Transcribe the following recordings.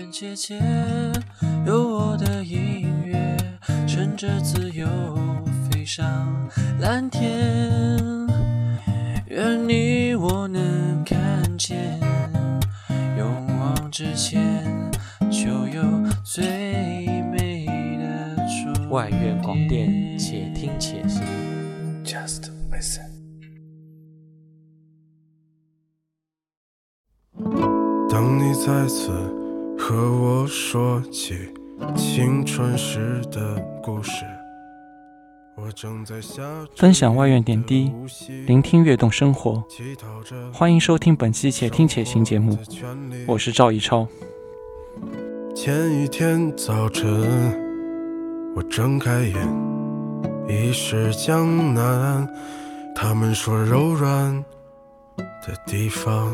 人姐姐，有我的音乐，乘着自由飞上蓝天。愿你我能看见，勇往直前，就有最美的终外院广电，且听且行。Just listen。当你再次和我说起青春时的故事，我正在下分享外院点滴，聆听悦动生活。欢迎收听本期《且听且行》节目，我是赵一超。前一天早晨，我睁开眼，已是江南。他们说柔软的地方，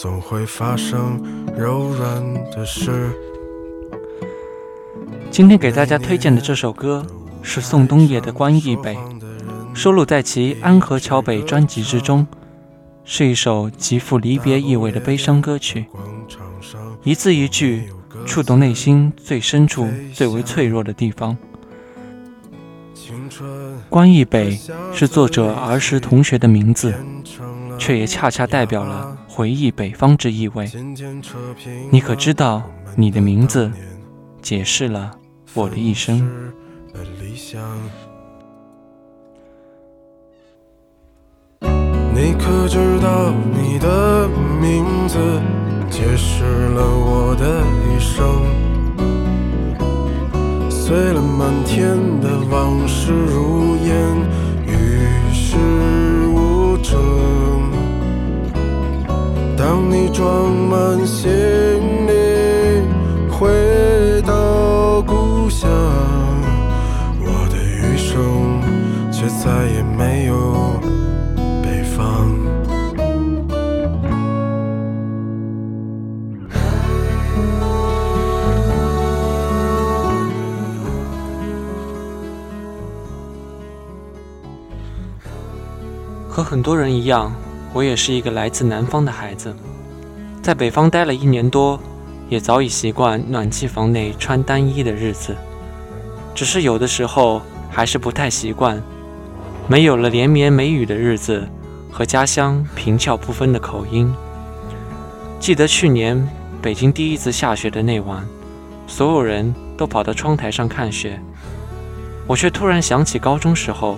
总会发生柔软的事。今天给大家推荐的这首歌是宋冬野的《关忆北》，收录在其《安河桥北》专辑之中，是一首极富离别意味的悲伤歌曲，一字一句触动内心最深处、最为脆弱的地方。关忆北是作者儿时同学的名字，却也恰恰代表了回忆北方之意味。你可知道你的名字解释了我的一生。你可知道你的名字解释了我的一生？碎了满天的往事如烟，与世无争。当你装满行李回到故乡，我的余生却再也没有北方。和很多人一样，我也是一个来自南方的孩子，在北方待了一年多，也早已习惯暖气房内穿单衣的日子。只是有的时候还是不太习惯，没有了连绵梅雨的日子和家乡平翘不分的口音。记得去年北京第一次下雪的那晚，所有人都跑到窗台上看雪，我却突然想起高中时候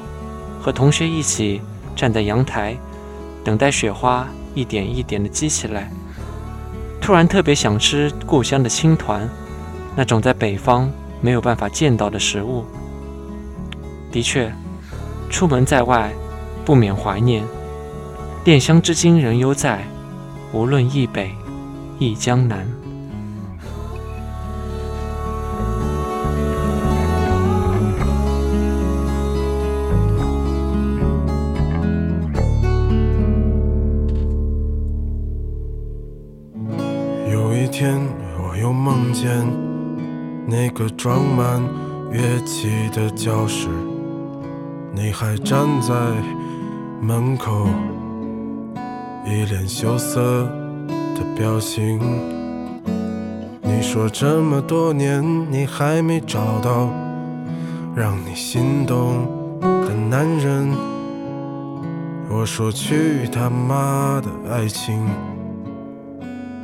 和同学一起。站在阳台，等待雪花一点一点的积起来。突然特别想吃故乡的青团，那种在北方没有办法见到的食物。的确，出门在外，不免怀念。恋乡之今仍犹在，无论忆北，忆江南。天，我又梦见那个装满乐器的教室，你还站在门口，一脸羞涩的表情。你说这么多年你还没找到让你心动的男人，我说去他妈的爱情！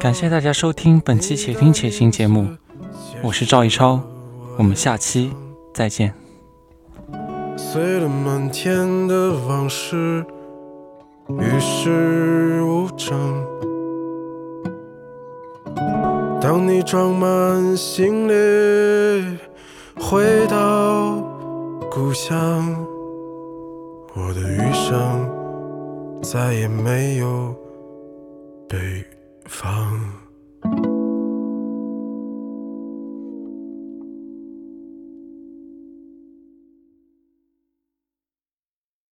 感谢大家收听本期《且听且行》节目，我是赵一超，我们下期再见。碎了满天的往事，与世无争。当你装满行李回到故乡，我的余生再也没有北放。